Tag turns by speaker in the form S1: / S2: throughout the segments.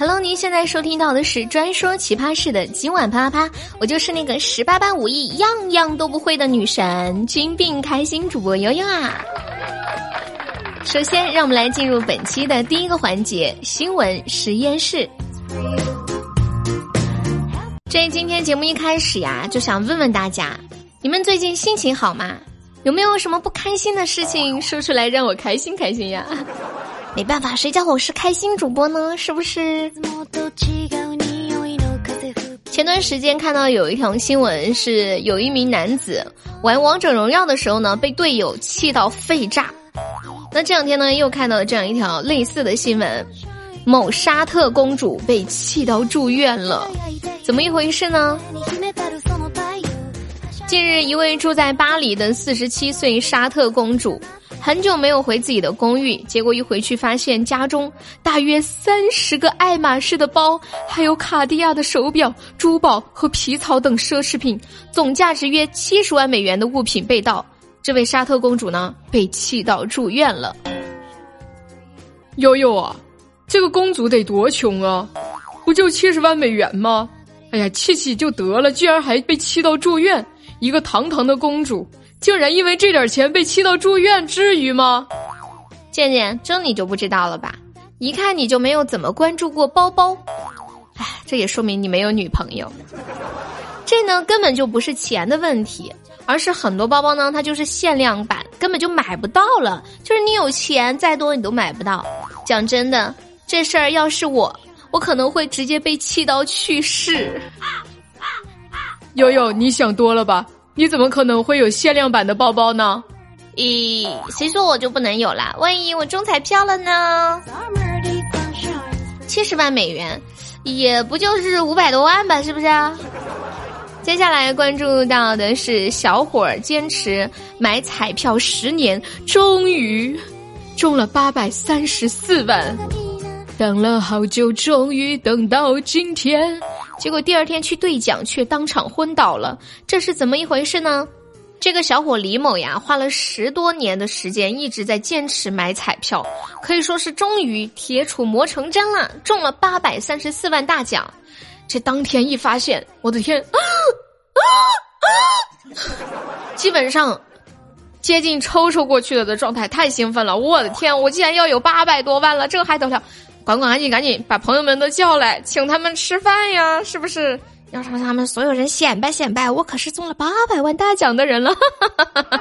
S1: Hello，您现在收听到的是专说奇葩事的今晚啪啪啪，我就是那个十八般武艺样样都不会的女神，君病开心主播悠悠啊。首先，让我们来进入本期的第一个环节——新闻实验室。这今天节目一开始呀，就想问问大家，你们最近心情好吗？有没有什么不开心的事情说出来让我开心开心呀？没办法，谁叫我是开心主播呢？是不是？前段时间看到有一条新闻，是有一名男子玩王者荣耀的时候呢，被队友气到肺炸。那这两天呢，又看到了这样一条类似的新闻：某沙特公主被气到住院了，怎么一回事呢？近日，一位住在巴黎的四十七岁沙特公主。很久没有回自己的公寓，结果一回去发现家中大约三十个爱马仕的包，还有卡地亚的手表、珠宝和皮草等奢侈品，总价值约七十万美元的物品被盗。这位沙特公主呢，被气到住院了。
S2: 悠悠啊，这个公主得多穷啊，不就七十万美元吗？哎呀，气气就得了，居然还被气到住院，一个堂堂的公主。竟然因为这点钱被气到住院，至于吗？
S1: 健健，这你就不知道了吧？一看你就没有怎么关注过包包，哎，这也说明你没有女朋友。这呢根本就不是钱的问题，而是很多包包呢它就是限量版，根本就买不到了。就是你有钱再多你都买不到。讲真的，这事儿要是我，我可能会直接被气到去世。
S2: 悠悠，你想多了吧？你怎么可能会有限量版的包包呢？
S1: 咦，谁说我就不能有啦？万一我中彩票了呢？七十万美元，也不就是五百多万吧？是不是啊？接下来关注到的是小伙儿坚持买彩票十年，终于中了八百三十四万。等了好久，终于等到今天。结果第二天去兑奖，却当场昏倒了。这是怎么一回事呢？这个小伙李某呀，花了十多年的时间，一直在坚持买彩票，可以说是终于铁杵磨成针了，中了八百三十四万大奖。这当天一发现，我的天，啊啊啊！基本上接近抽抽过去了的状态，太兴奋了。我的天，我竟然要有八百多万了，这还得了？管管，赶紧赶紧把朋友们都叫来，请他们吃饭呀！是不是要让他们所有人显摆显摆？我可是中了八百万大奖的人了。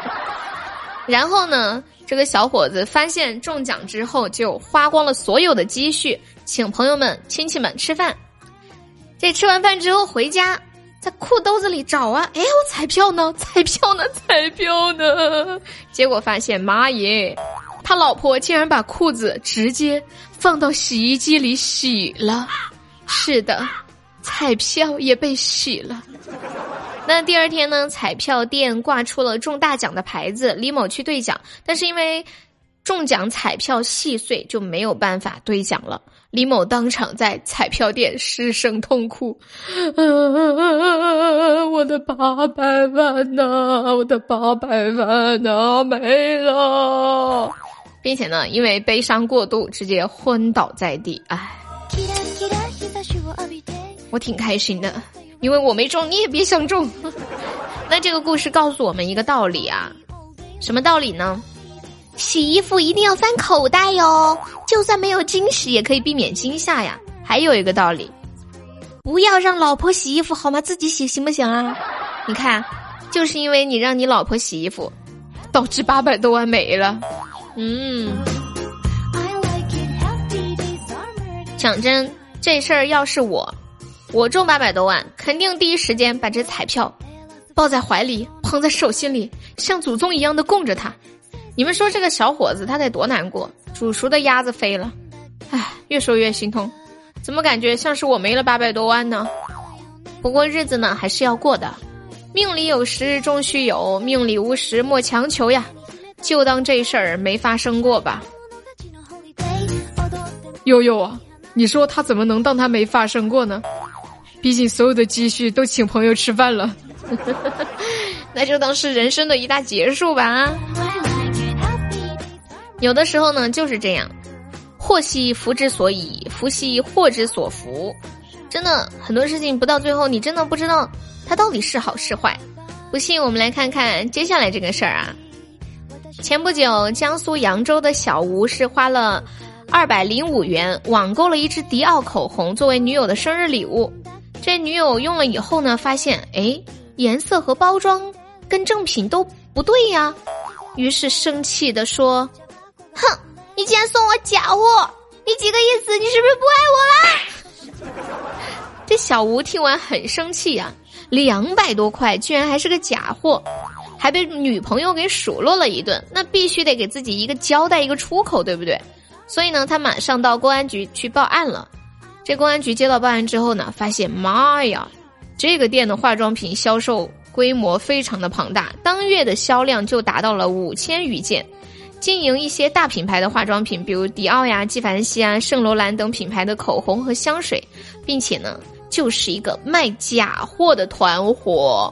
S1: 然后呢，这个小伙子发现中奖之后，就花光了所有的积蓄，请朋友们、亲戚们吃饭。这吃完饭之后回家，在裤兜子里找啊，哎，我彩票呢？彩票呢？彩票呢？结果发现，妈耶！他老婆竟然把裤子直接放到洗衣机里洗了，是的，彩票也被洗了。那第二天呢？彩票店挂出了中大奖的牌子，李某去兑奖，但是因为中奖彩票细碎，就没有办法兑奖了。李某当场在彩票店失声痛哭：“我的八百万呐，我的八百万呐，没了。”并且呢，因为悲伤过度，直接昏倒在地。唉，我挺开心的，因为我没中，你也别想中。那这个故事告诉我们一个道理啊，什么道理呢？洗衣服一定要翻口袋哟，就算没有惊喜，也可以避免惊吓呀。还有一个道理，不要让老婆洗衣服好吗？自己洗行不行啊？你看，就是因为你让你老婆洗衣服，导致八百多万没了。嗯，讲真，这事儿要是我，我中八百多万，肯定第一时间把这彩票抱在怀里，捧在手心里，像祖宗一样的供着他。你们说这个小伙子他得多难过？煮熟的鸭子飞了，唉，越说越心痛。怎么感觉像是我没了八百多万呢？不过日子呢还是要过的，命里有时终须有，命里无时莫强求呀。就当这事儿没发生过吧。
S2: 悠悠啊，你说他怎么能当他没发生过呢？毕竟所有的积蓄都请朋友吃饭了，
S1: 那就当是人生的一大结束吧。有的时候呢就是这样，祸兮福之所以，福兮祸之所伏。真的很多事情不到最后，你真的不知道它到底是好是坏。不信，我们来看看接下来这个事儿啊。前不久，江苏扬州的小吴是花了二百零五元网购了一支迪奥口红作为女友的生日礼物。这女友用了以后呢，发现哎，颜色和包装跟正品都不对呀，于是生气的说：“哼，你竟然送我假货，你几个意思？你是不是不爱我了？”这小吴听完很生气呀，两百多块居然还是个假货，还被女朋友给数落了一顿，那必须得给自己一个交代，一个出口，对不对？所以呢，他马上到公安局去报案了。这公安局接到报案之后呢，发现妈呀，这个店的化妆品销售规模非常的庞大，当月的销量就达到了五千余件。经营一些大品牌的化妆品，比如迪奥呀、纪梵希啊、圣罗兰等品牌的口红和香水，并且呢，就是一个卖假货的团伙。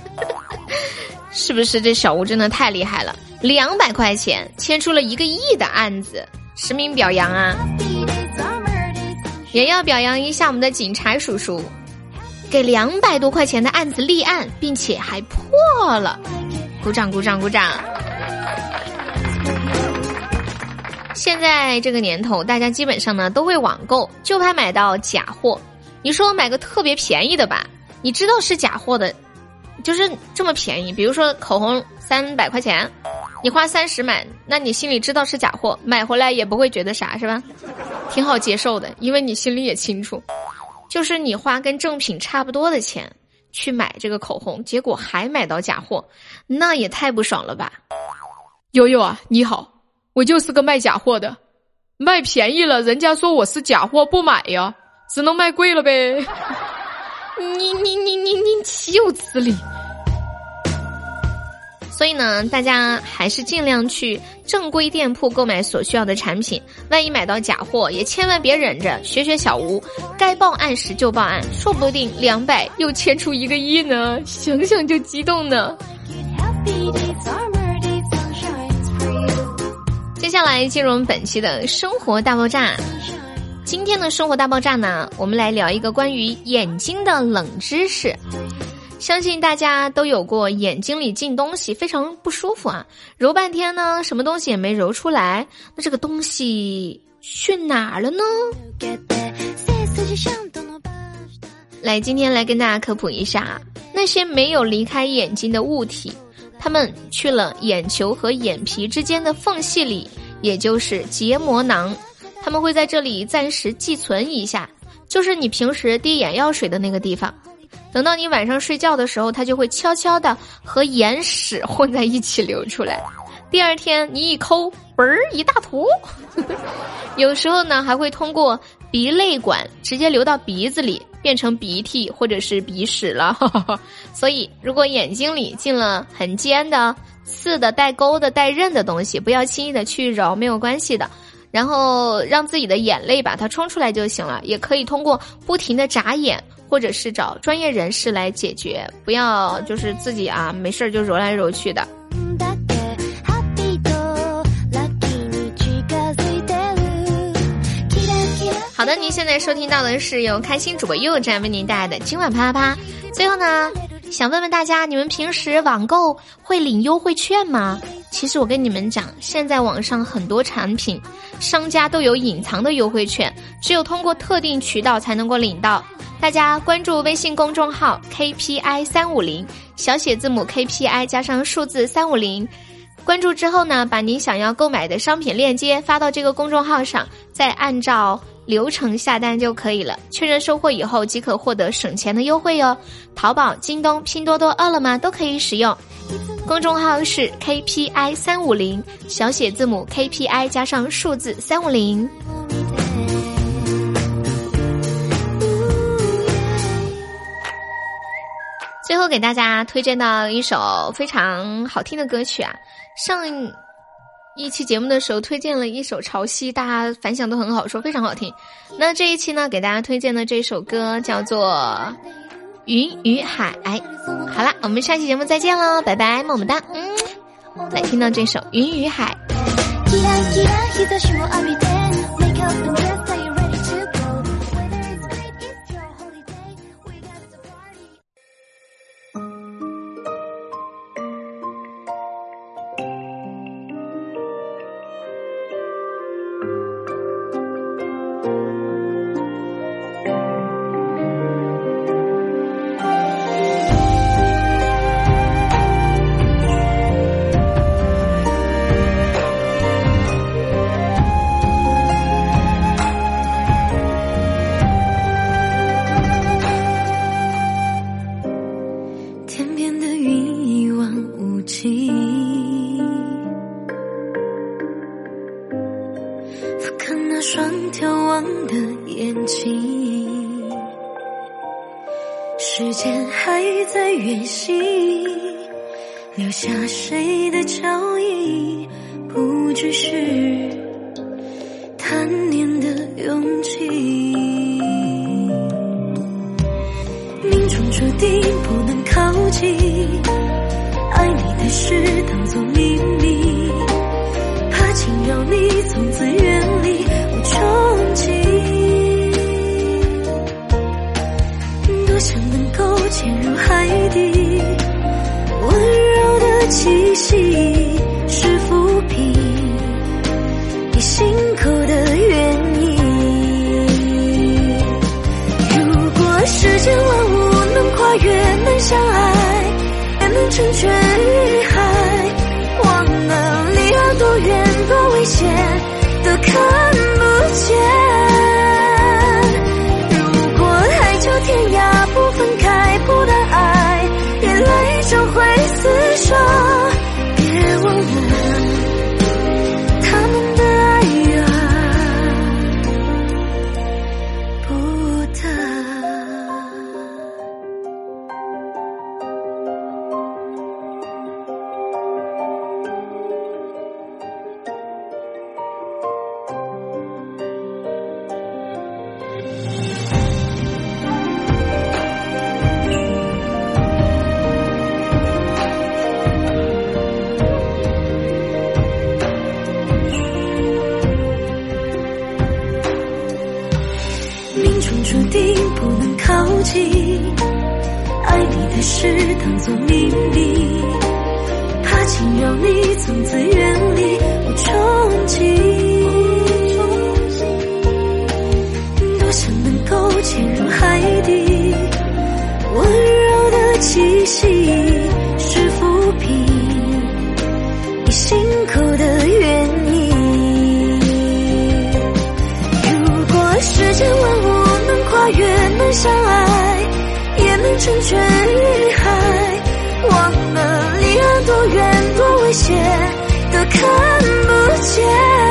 S1: 是不是这小吴真的太厉害了？两百块钱牵出了一个亿的案子，实名表扬啊！也要表扬一下我们的警察叔叔，给两百多块钱的案子立案，并且还破了，鼓掌鼓掌鼓掌！现在这个年头，大家基本上呢都会网购，就怕买到假货。你说买个特别便宜的吧，你知道是假货的，就是这么便宜。比如说口红三百块钱，你花三十买，那你心里知道是假货，买回来也不会觉得啥，是吧？挺好接受的，因为你心里也清楚，就是你花跟正品差不多的钱去买这个口红，结果还买到假货，那也太不爽了吧？
S2: 悠悠啊，你好。我就是个卖假货的，卖便宜了，人家说我是假货不买呀，只能卖贵了呗。
S1: 你你你你你岂有此理！所以呢，大家还是尽量去正规店铺购买所需要的产品。万一买到假货，也千万别忍着，学学小吴，该报案时就报案，说不定两百又牵出一个亿呢，想想就激动呢。接下来进入我们本期的生活大爆炸。今天的生活大爆炸呢，我们来聊一个关于眼睛的冷知识。相信大家都有过眼睛里进东西非常不舒服啊，揉半天呢，什么东西也没揉出来。那这个东西去哪儿了呢？来，今天来跟大家科普一下，那些没有离开眼睛的物体。他们去了眼球和眼皮之间的缝隙里，也就是结膜囊，他们会在这里暂时寄存一下，就是你平时滴眼药水的那个地方。等到你晚上睡觉的时候，它就会悄悄的和眼屎混在一起流出来。第二天你一抠，嘣儿一大坨。有时候呢，还会通过鼻泪管直接流到鼻子里。变成鼻涕或者是鼻屎了，所以如果眼睛里进了很尖的、刺的、带钩的、带刃的东西，不要轻易的去揉，没有关系的。然后让自己的眼泪把它冲出来就行了，也可以通过不停的眨眼，或者是找专业人士来解决，不要就是自己啊没事儿就揉来揉去的。好的，您现在收听到的是由开心主播悠悠站为您带来的今晚啪啪啪。最后呢，想问问大家，你们平时网购会领优惠券吗？其实我跟你们讲，现在网上很多产品，商家都有隐藏的优惠券，只有通过特定渠道才能够领到。大家关注微信公众号 KPI 三五零，小写字母 KPI 加上数字三五零。关注之后呢，把您想要购买的商品链接发到这个公众号上，再按照。流程下单就可以了，确认收货以后即可获得省钱的优惠哟。淘宝、京东、拼多多、饿了么都可以使用。公众号是 kpi 三五零小写字母 kpi 加上数字三五零。
S3: 最后给大家推荐到一首非常好听的歌曲啊上一期节目的时候推荐了一首潮汐大家反响都很好说非常好听。那这一期呢给大家推荐的这首歌叫做云与海》。好了，我们下期节目再见喽，拜拜，么么哒。嗯，来听到这首《云与海》。的眼睛。时间还在远行留下谁的脚印不只是成全。命中注定不能靠近，爱你的事当做秘密，怕惊扰你，从此远离我憧憬。相爱也能成全云海。忘了离岸多远多危险
S4: 都看不见。